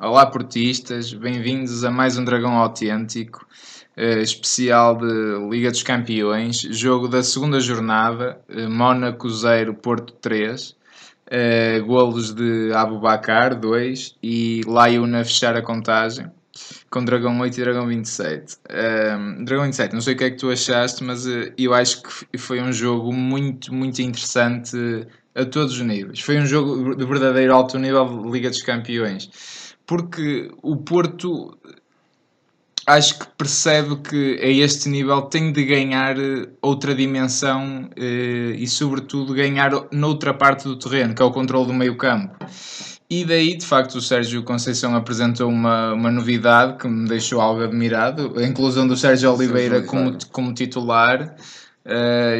Olá, portistas, bem-vindos a mais um Dragão Autêntico, eh, especial de Liga dos Campeões, jogo da segunda jornada, eh, Mónaco 0, Porto 3, eh, golos de Abubacar 2 e Laiuna fechar a contagem com Dragão 8 e Dragão 27. Um, Dragão 27, não sei o que é que tu achaste, mas eu acho que foi um jogo muito, muito interessante a todos os níveis. Foi um jogo de verdadeiro alto nível de Liga dos Campeões. Porque o Porto acho que percebe que a este nível tem de ganhar eh, outra dimensão eh, e, sobretudo, ganhar noutra parte do terreno, que é o controle do meio campo. E daí, de facto, o Sérgio Conceição apresentou uma, uma novidade que me deixou algo admirado, a inclusão do Sérgio Oliveira como, como titular.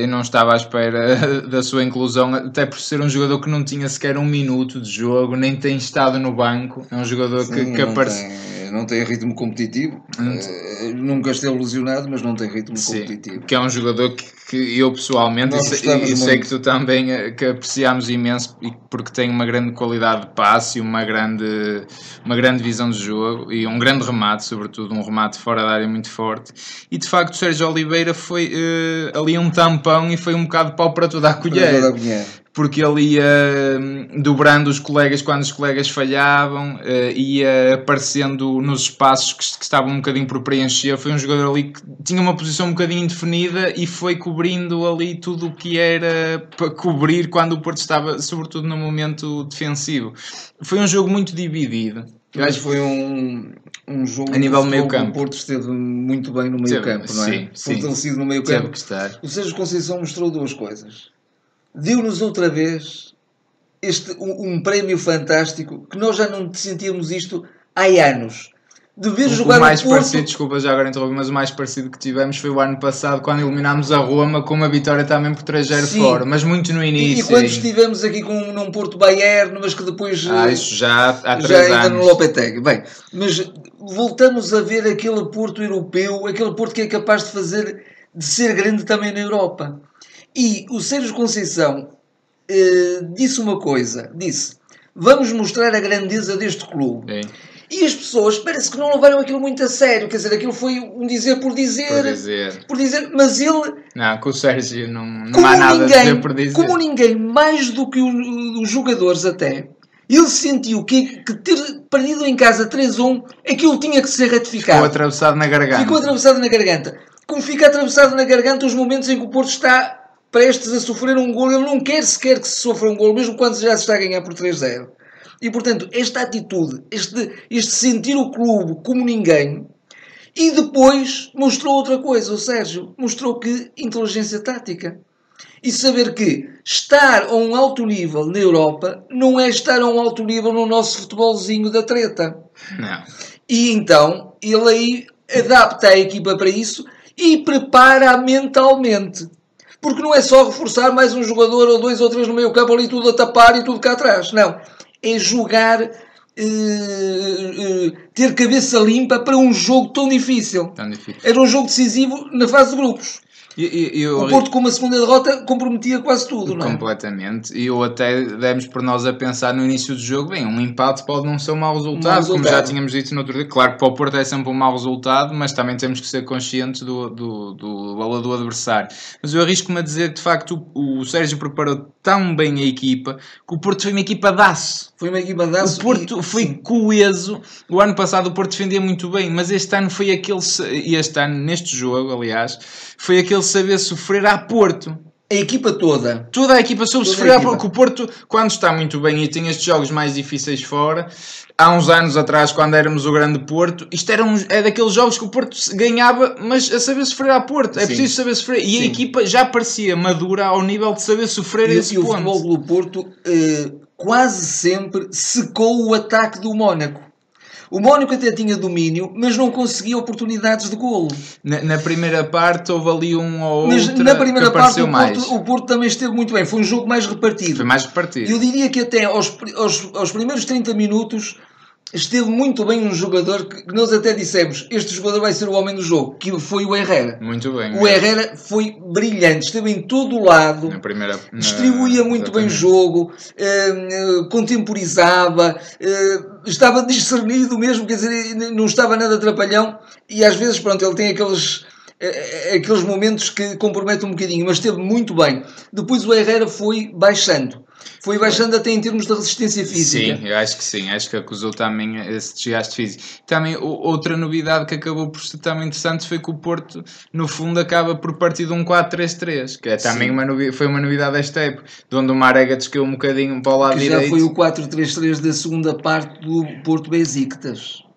Eu não estava à espera da sua inclusão, até por ser um jogador que não tinha sequer um minuto de jogo, nem tem estado no banco. É um jogador Sim, que, que aparece não tem ritmo competitivo. Uh, nunca esteve lesionado, mas não tem ritmo Sim, competitivo. Que é um jogador que, que eu pessoalmente, e, e sei que tu também eh, que apreciamos imenso, porque tem uma grande qualidade de passe, uma grande, uma grande visão de jogo e um grande remate, sobretudo um remate fora da área muito forte. E de facto, o Sérgio Oliveira foi uh, ali um tampão e foi um bocado pau para toda a colher. Toda a colher porque ele ia hum, dobrando os colegas quando os colegas falhavam, uh, ia aparecendo nos espaços que, que, estavam um bocadinho por preencher. Foi um jogador ali que tinha uma posição um bocadinho indefinida e foi cobrindo ali tudo o que era para cobrir quando o Porto estava, sobretudo no momento defensivo. Foi um jogo muito dividido. Eu acho que foi um, um jogo a nível do meio campo. O Porto esteve muito bem no meio campo, não é? Sim, Fortalecido no meio campo. Que estar. O Sérgio Conceição mostrou duas coisas deu-nos outra vez este, um, um, prémio fantástico que nós já não sentíamos isto há anos. De ver o, jogar o mais parecido, desculpa já agora interromper, mas o mais parecido que tivemos foi o ano passado quando eliminámos a Roma com uma vitória também por 3-0 fora, mas muito no início. E, e quando estivemos aqui com um Porto Bayern, mas que depois. Ah, isso já há já ainda anos. no Lopetegui. Bem, mas voltamos a ver aquele Porto europeu, aquele Porto que é capaz de fazer, de ser grande também na Europa. E o Sérgio Conceição uh, disse uma coisa: disse, vamos mostrar a grandeza deste clube. Sim. E as pessoas parece que não levaram aquilo muito a sério, quer dizer, aquilo foi um dizer por dizer, por dizer, por dizer mas ele. Não, com o Sérgio não, não há nada ninguém, a dizer por dizer. Como ninguém, mais do que os jogadores até, ele sentiu que, que ter perdido em casa 3-1, aquilo tinha que ser ratificado. Ficou atravessado na garganta. Ficou atravessado na garganta. Como fica atravessado na garganta os momentos em que o Porto está prestes a sofrer um gol, ele não quer sequer que se sofra um gol, mesmo quando já se está a ganhar por 3-0. E portanto, esta atitude, este, este sentir o clube como ninguém, e depois mostrou outra coisa, o Sérgio mostrou que inteligência tática. E saber que estar a um alto nível na Europa não é estar a um alto nível no nosso futebolzinho da treta. Não. E então ele aí adapta a equipa para isso e prepara mentalmente. Porque não é só reforçar mais um jogador ou dois ou três no meio campo ali tudo a tapar e tudo cá atrás. Não. É jogar, uh, uh, ter cabeça limpa para um jogo tão difícil. Tão difícil. Era um jogo decisivo na fase de grupos. E, eu, o Porto com uma segunda derrota comprometia quase tudo, não é? Completamente. E eu até demos por nós a pensar no início do jogo, bem, um empate pode não ser um mau resultado, um mau resultado. como já tínhamos dito no outro dia. Claro que para o Porto é sempre um mau resultado, mas também temos que ser conscientes do, do, do valor do adversário. Mas eu arrisco-me a dizer que, de facto, o, o Sérgio preparou tão bem a equipa que o Porto foi uma equipa de aço. Foi uma equipa de aço. O Porto e, foi sim. coeso. O ano passado o Porto defendia muito bem, mas este ano foi aquele, e este ano, neste jogo, aliás, foi aquele saber sofrer a Porto. A equipa toda. Toda a equipa soube sofrer a Porto. O Porto, quando está muito bem e tem estes jogos mais difíceis fora, há uns anos atrás, quando éramos o grande Porto, isto era, um, é daqueles jogos que o Porto ganhava, mas a saber sofrer a Porto. É Sim. preciso saber sofrer. E Sim. a equipa já parecia madura ao nível de saber sofrer e, esse e ponto. E o futebol do Porto eh, quase sempre secou o ataque do Mónaco. O Mónaco até tinha domínio, mas não conseguia oportunidades de golo. Na, na primeira parte houve ali um ou outro. Mas na primeira parte o Porto, o Porto, também esteve muito bem. Foi um jogo mais repartido. Foi mais repartido. Eu diria que até aos, aos, aos primeiros 30 minutos esteve muito bem um jogador que nós até dissemos, este jogador vai ser o homem do jogo, que foi o Herrera. Muito bem. O Herrera foi brilhante, esteve em todo o lado, Na primeira, na- distribuía muito bem o exatamente. jogo, eh, eh, contemporizava, eh, estava discernido mesmo, quer dizer, não estava nada atrapalhão e às vezes, pronto, ele tem aqueles, eh, aqueles momentos que comprometem um bocadinho, mas esteve muito bem. Depois o Herrera foi baixando, foi baixando até em termos de resistência física. Sim, eu acho que sim, acho que acusou também esse desgaste físico. Também outra novidade que acabou por ser também interessante foi que o Porto, no fundo, acaba por partir de um 4-3-3, que é também Sim. uma foi uma novidade desta época, de onde o Marega desceu um bocadinho para o lado Que já direito. foi o 4-3-3 da segunda parte do Porto Besiktas.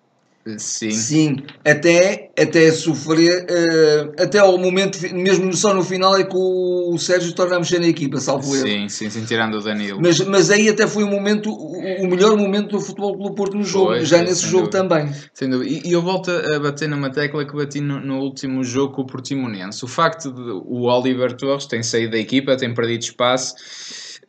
Sim. Sim, até, até sofrer, eh, até ao momento, mesmo só no final, é que o, o Sérgio torna a mexer na equipa, salvo erro. Sim, sim, sim, tirando o Danilo. Mas, mas aí até foi o momento, o, o melhor momento do Futebol Clube Porto no jogo, Foi, já foi, nesse jogo dúvida. também. Sem dúvida. E, e eu volto a bater numa tecla que bati no, no último jogo com o Portimonense. O facto de o Oliver Torres tem saído da equipa, tem perdido espaço.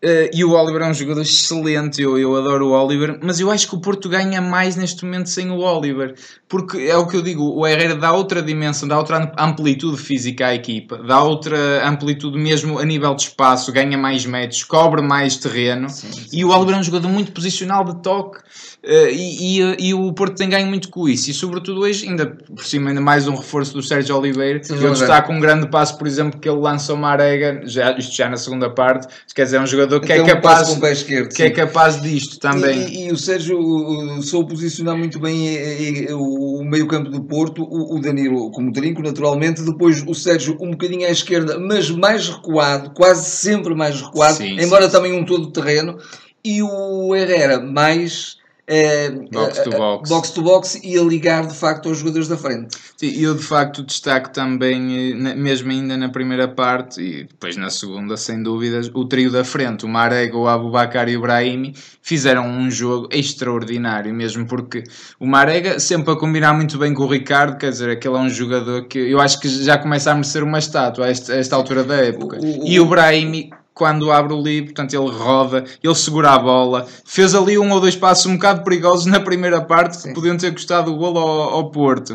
Eh, e o Oliver é um jogador excelente, eu, eu adoro o Oliver, mas eu acho que o Porto ganha mais neste momento sem o Oliver, porque é o que eu digo, o Herrera dá outra dimensão, dá outra amplitude física à equipa, dá outra amplitude mesmo a nível de espaço, ganha mais metros, cobre mais terreno, e o Oliver é um jogador muito posicional de toque, eh, e, e, e o Porto tem ganho muito com isso, e sobretudo hoje, ainda por cima, ainda mais um reforço do Sérgio Oliveira. Sim, Eu Oliveira. destaco um grande passo, por exemplo, que ele lança o Marega, já, isto já na segunda parte, quer dizer, é um jogador que é Então, capaz, passo com o pé esquerdo. que é sim. capaz disto também. E, e- e o Sérgio soube posicionar muito bem eh, eh, o meio campo do Porto, o, o Danilo como trinco, naturalmente, depois o Sérgio um bocadinho à esquerda, mas mais recuado, quase sempre mais recuado, Sim, embora sim, também um todo terreno, e o Herrera mais eh, Box to eh, box. box to box e a ligar de facto aos jogadores da frente. Sim, e eu de facto destaco também, eh, mesmo ainda na primeira parte e depois na segunda, sem dúvidas, o trio da frente, o Marega, o Abubacar e o Brahimi, fizeram um jogo extraordinário, mesmo porque o Marega sempre a combinar muito bem com o Ricardo, quer dizer, aquele é um jogador que eu acho que já começa a merecer uma estátua a esta, a esta altura da época. O- o- e o Brahimi. Quando abre o livro, portanto, ele roda, ele segura a bola, fez ali um ou dois passos um bocado perigosos na primeira parte que Sim. podiam ter custado o golo ao, ao Porto.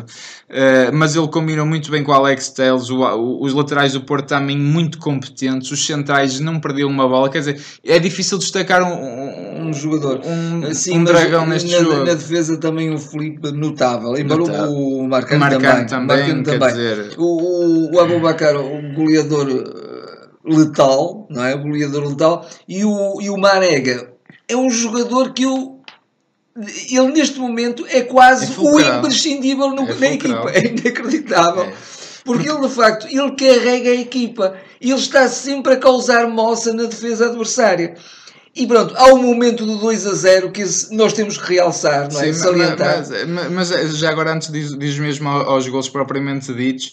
Uh, mas ele combinou muito bem com o Alex Telles, o- o- os laterais do Porto também muito competentes, os centrais não perdiam uma bola, quer dizer, é difícil destacar um, um, Um jogador. um, Sim, um dragão neste na, jogo. na defesa também o Felipe notável, embora Notável. o Marcano, Marcano também. também, Marcano também. dizer- O, o, Abubacar, o goleador letal, não é? O goleador letal. E o, e o Marega é um jogador que eu. Ele neste momento é quase É o imprescindível no- É na equipa. É inacreditável. É. Porque ele de facto ele carrega a equipa. Ele está sempre a causar moça na defesa adversária. E pronto, há um momento do 2 a 0 que nós temos que realçar, não é? Sim, Salientar. mas, mas- mas eh, já agora, antes diz, diz mesmo ao- aos gols propriamente ditos,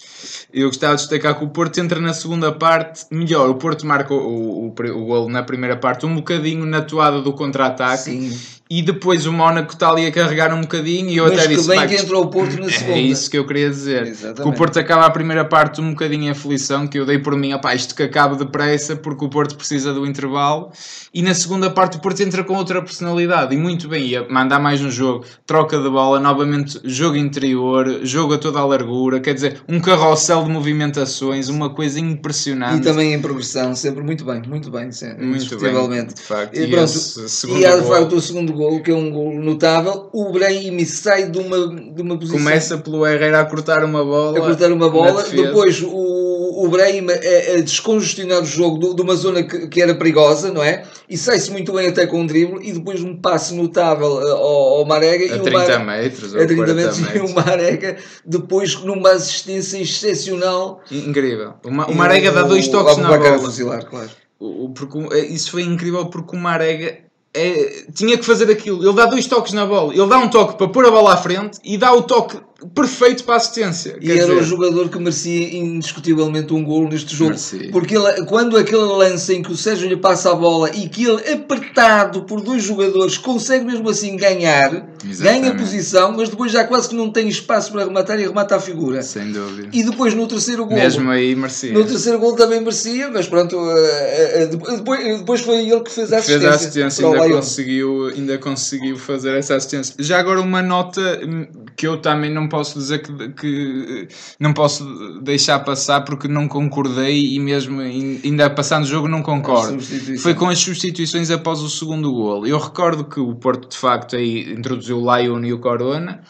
eu gostava de destacar que o Porto entra na segunda parte melhor. O Porto marca o, o, o, o gol na primeira parte um bocadinho na toada do contra-ataque. Sim. E depois o Mónaco está ali a carregar um bocadinho e eu Mas até que disse bem "Pá, que entrou o Porto na segunda." É isso que eu queria dizer. Exatamente. Que o Porto acaba a primeira parte um bocadinho em aflição, que eu dei por mim, opá, isto que acaba depressa, porque o Porto precisa do intervalo. E na segunda parte o Porto entra com outra personalidade e muito bem, ia mandar mais um jogo, troca de bola, novamente jogo interior, jogo a toda a largura, quer dizer, um carrossel de movimentações, uma coisa impressionante. E também em progressão, sempre muito bem, muito bem, sim, Muito bem, de facto. E, E pronto, segundo e há de facto o segundo gol, que é um gol notável. O Brahimi sai de uma, de uma posição. Começa pelo Herrera a cortar uma bola. a cortar uma na bola, depois o, o Brahim a, a descongestionar o jogo de, de uma zona que, que era perigosa, não é? E sai-se muito bem até com um drible e depois um passe notável eh, ao, ao Marega A e 30 o Mar- metros, a 30 40 metros, e o Marega depois numa assistência excepcional. Incrível. O, Ma- o Marega dá dois toques na Abubacar a bola. claro. O- o- porque o- isso foi incrível porque o Marega é, tinha que fazer aquilo. Ele dá dois toques na bola. Ele dá um toque para pôr a bola à frente e dá o toque perfeito para a assistência. E era o jogador que merecia indiscutivelmente um gol neste jogo. Merecia. Porque ele, quando aquele lance em que o Sérgio lhe passa a bola e que ele, apertado por dois jogadores, consegue mesmo assim ganhar, Exatamente. ganha posição, mas depois já quase que não tem espaço para rematar e remata a figura. Sem dúvida. E depois no terceiro gol. Mesmo aí merecia. No terceiro gol também merecia, mas pronto, eh, eh, depois, depois foi ele que fez a assistência. Fez a assistência, ainda conseguiu, ainda conseguiu fazer essa assistência. Já agora uma nota hum, que eu também não posso dizer que, que não posso deixar passar porque não concordei e mesmo in- ainda passando o jogo não concordo. Foi com as substituições após o segundo gol. Eu recordo que o Porto de facto aí introduziu o Lyon e o Corona.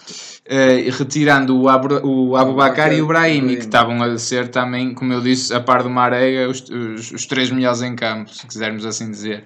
eh, retirando o, Abra, o Abubacar e o Brahimi, que estavam a ser também, como eu disse, a par do Marega, os, os, os três melhores em campo, se quisermos assim dizer.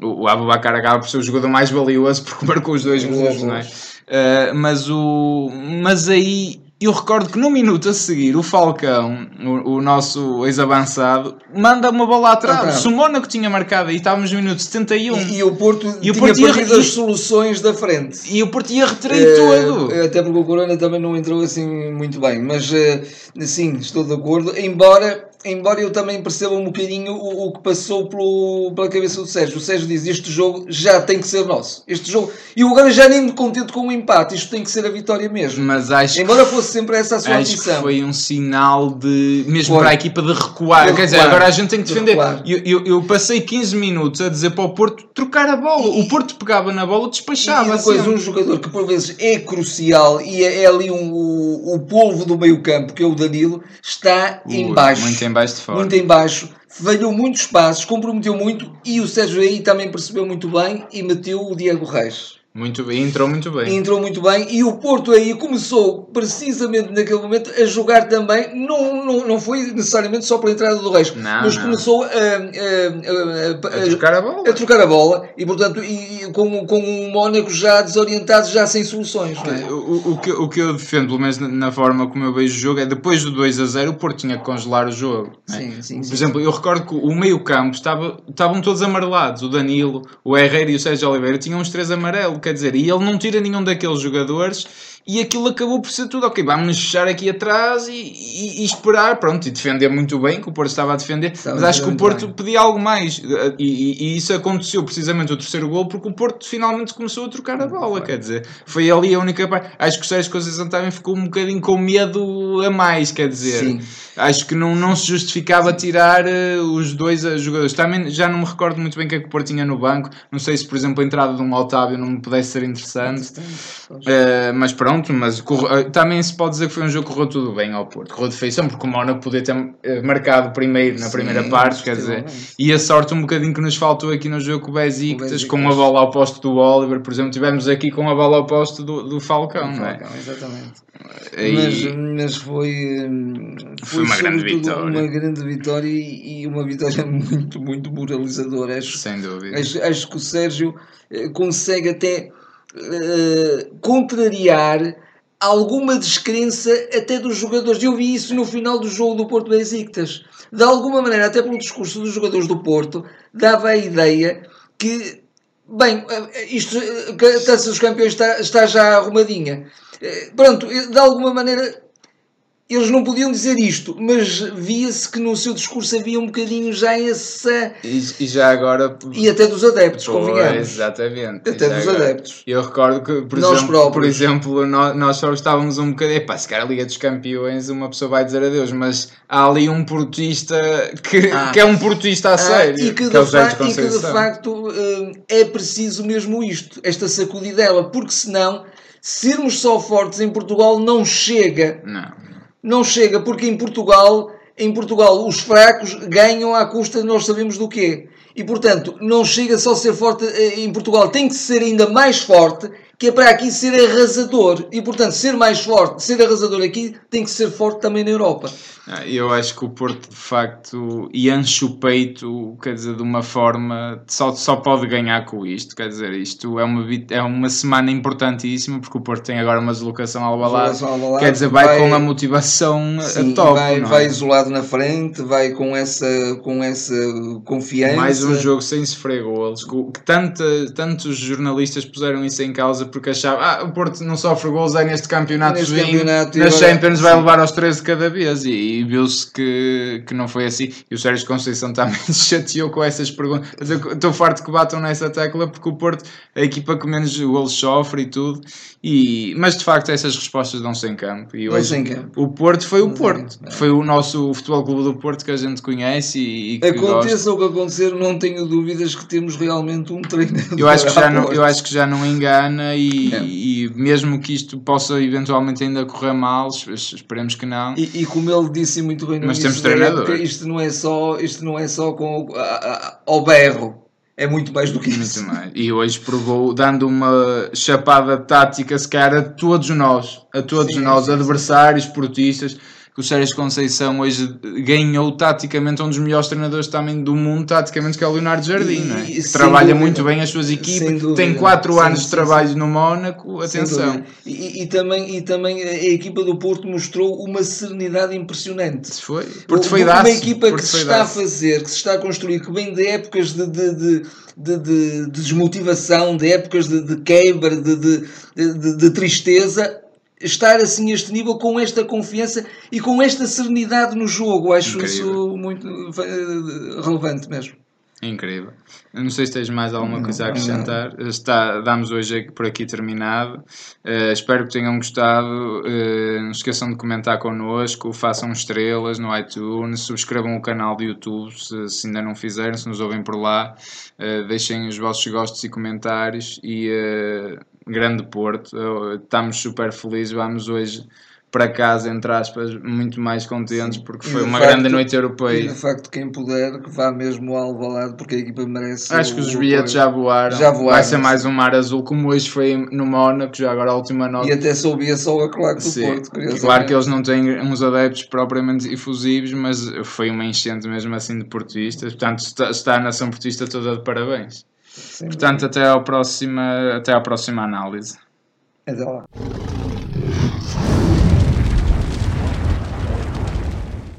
O, Abubacar acaba por ser o jogador mais valioso porque marcou os dois gols, não é? Uh, mas, o, mas aí eu recordo que no minuto a seguir o Falcão, o, o nosso ex-avançado, manda uma bola atrás. Atrás. Se o Mónaco tinha marcado aí, estávamos no minuto 71 E, e o Porto E o tinha Porto ia- perdido as e- soluções da frente. e, o Porto ia retrair Eh, todo. Até porque o Corona também não entrou assim muito bem. Mas eh, sim, estou de acordo. Embora, embora eu também perceba um bocadinho o, o que passou pelo, pela cabeça do Sérgio. O Sérgio diz: Este jogo já tem que ser nosso. Este jogo. E eu agora já nem me contento com o empate. Isto tem que ser a vitória mesmo. Mas acho que Embora fosse sempre essa a sua Acho que foi um sinal de mesmo para a equipa de recuar. De Quer dizer, recuar. agora a gente tem que De defender. recuar. Eu, eu, eu passei 15 minutos a dizer para o Porto trocar a bola. O Porto pegava na bola, despachava. E depois um jogador que por vezes é crucial e é, é ali um, o, o polvo do meio campo, que é o Danilo, está Ui, em baixo. Muito em baixo de fora. muito em baixo, falhou muitos passos, comprometeu muito e o Sérgio aí também percebeu muito bem e meteu o Diego Reis. Muito bem, entrou muito bem. Entrou muito bem e o Porto aí começou precisamente naquele momento a jogar também, não, não, não foi necessariamente só pela entrada do Reis, Não, mas não. começou a, a- a- a- trocar a bola. a trocar a bola e portanto e, e com, com o Mónaco já desorientado, já sem soluções. É? O, o, que, o que eu defendo, pelo menos na, forma como eu vejo o jogo, é depois do 2 a 0 o Porto tinha que congelar o jogo. é? Sim, sim, Por sim. exemplo, eu recordo que o meio-campo estava, estavam todos amarelados. O Danilo, o Herrera e o Sérgio Oliveira tinham os três amarelos, quer dizer, e ele não tira nenhum daqueles jogadores e aquilo acabou por ser tudo. Ok, vamos fechar aqui atrás e, e- e esperar, pronto, e defender muito bem, que o Porto estava a defender, mas acho que o Porto bem. pedia algo mais e, e- isso aconteceu precisamente o terceiro gol porque o Porto finalmente começou a trocar a bola, quer dizer, foi ali a única parte. Acho que o Sérgio Conceição também ficou um bocadinho com medo a mais, quer dizer. Sim. Acho que não, não se justificava tirar eh, os dois eh, jogadores. Também já não me recordo muito bem o que é que o Porto tinha no banco. Não sei se, por exemplo, a entrada de um Otávio não me pudesse ser interessante. Eh, mas pronto, mas corre- eh, também se pode dizer que foi um jogo que correu tudo bem ao Porto. Correu de feição, porque o Mónaco podia ter eh, marcado primeiro na Sim, primeira parte, quer dizer. E a sorte um bocadinho que nos faltou aqui no jogo com o Besiktas, com a bola ao posto do Oliver, por exemplo, tivemos aqui com a bola ao posto do, do Falcão, não é? Falcão, exatamente. E- Mas, mas foi, hum, Foi uma grande vitória. uma grande vitória e, e uma vitória muito, muito moralizadora. Acho, Sem dúvida. acho, acho que o Sérgio eh, consegue até eh, contrariar alguma descrença até dos jogadores. Eu vi isso no final do jogo do Porto Besiktas. De alguma maneira, até pelo discurso dos jogadores do Porto, dava a ideia que, bem, eh, isto, eh, a Taça dos Campeões está, está já arrumadinha. Pronto, de alguma maneira eles não podiam dizer isto, mas via-se que no seu discurso havia um bocadinho já essa. E, e já agora. E até dos adeptos, Pois, convenhamos. exatamente. Até dos agora. adeptos. Eu recordo que, por Nós exemplo, próprios. por exemplo nós, nós só estávamos um bocadinho. Epá, se calhar a Liga dos Campeões, uma pessoa vai dizer adeus, mas há ali um portista que, Ah. que é um portista a Ah, sério. e, que é de o Sérgio fa- e que de facto hum, é preciso mesmo isto, esta sacudidela, porque senão sermos só fortes em Portugal não chega. Não. Não chega, porque em Portugal, em Portugal os fracos ganham à custa de nós sabemos do quê. E portanto, não chega só ser forte eh, em Portugal, tem que ser ainda mais forte, que é para aqui ser arrasador. E portanto, ser mais forte, ser arrasador aqui, tem que ser forte também na Europa. Ah, Eu acho que o Porto de facto enche o peito, quer dizer, de uma forma só, só pode ganhar com isto. Quer dizer, isto é uma, é uma semana importantíssima porque o Porto tem agora uma deslocação ao balado. Quer dizer, vai, vai- com a motivação Sim, a top. vai, é? vai isolado na frente, vai com essa, com essa confiança. Mais um jogo sem sofrer golos. Que tanta, tantos jornalistas puseram isso em causa porque achavam ah, o Porto não sofre golos é neste campeonato, Neste vinho, campeonato, e agora- Champions vai sim. levar aos 13 de cada vez e, e viu-se que, que não foi assim. E o Sérgio Conceição também se chateou com essas perguntas. Mas eu Estou farto que batam nessa tecla porque o Porto é a equipa que menos golos sofre e tudo. E, mas de facto essas respostas dão-se em campo. E hoje em campo. o Porto foi o Porto. é. Foi o nosso Futebol Clube do Porto que a gente conhece e, e que gosta. Aconteça o que acontecer, não tenho dúvidas que temos realmente um treinador. Eu acho que já não, eu acho que já não engana e, É. e mesmo que isto possa eventualmente ainda correr mal, es- esperemos que não. E, e como ele disse muito bem no Mas temos treinador. isto não é só, isto não é só com, o- a- a- ao berro, é muito mais do que isso. Muito. E hoje provou, dando uma chapada tática, se calhar a todos nós, a todos Sim, nós, sim, sim. adversários, portistas, que o Sérgio Conceição hoje ganhou taticamente um dos melhores treinadores também do mundo, taticamente, que é o Leonardo Jardim, E- é? Que trabalha dúvida. muito bem as suas equipas, dúvida. tem 4 Sim, anos sim, de trabalho no Mónaco, atenção. E, e- também, e também a equipa do Porto mostrou uma serenidade impressionante. Foi, porque foi uma equipa que se está a fazer, que se está a construir, que vem de épocas de, de, de, de, de- de desmotivação, de épocas de, de quebra, de, de tristeza, estar assim a este nível com esta confiança e com esta serenidade no jogo. Acho Incrível. isso muito eh, relevante mesmo. Incrível. Não sei se tens mais alguma coisa a acrescentar. Está, damos hoje por aqui terminado. Eh, espero que tenham gostado. Eh, não esqueçam de comentar connosco, façam estrelas no iTunes, subscrevam o canal do YouTube se, se ainda não fizeram, se nos ouvem por lá. Eh, deixem os vossos gostos e comentários. E eh, grande Porto, Eh, estamos super felizes. Vamos hoje para casa, entre aspas, muito mais contentes porque E foi uma facto- grande noite E europeia. de facto, quem puder, que vá mesmo ao Alvalade, porque a equipa merece. Acho que os o bilhetes já voaram. Já voaram, Vai ser sim. mais um mar azul, como hoje foi no Mónaco, já agora a última nota. E até soubia só a claque do Sim. Porto. Claro que eles não têm uns adeptos propriamente efusivos, mas foi uma enchente mesmo assim de portistas. Portanto, está, está a nação portista toda de parabéns. Sem Portanto, até, ao próxima, até à próxima análise. Até lá.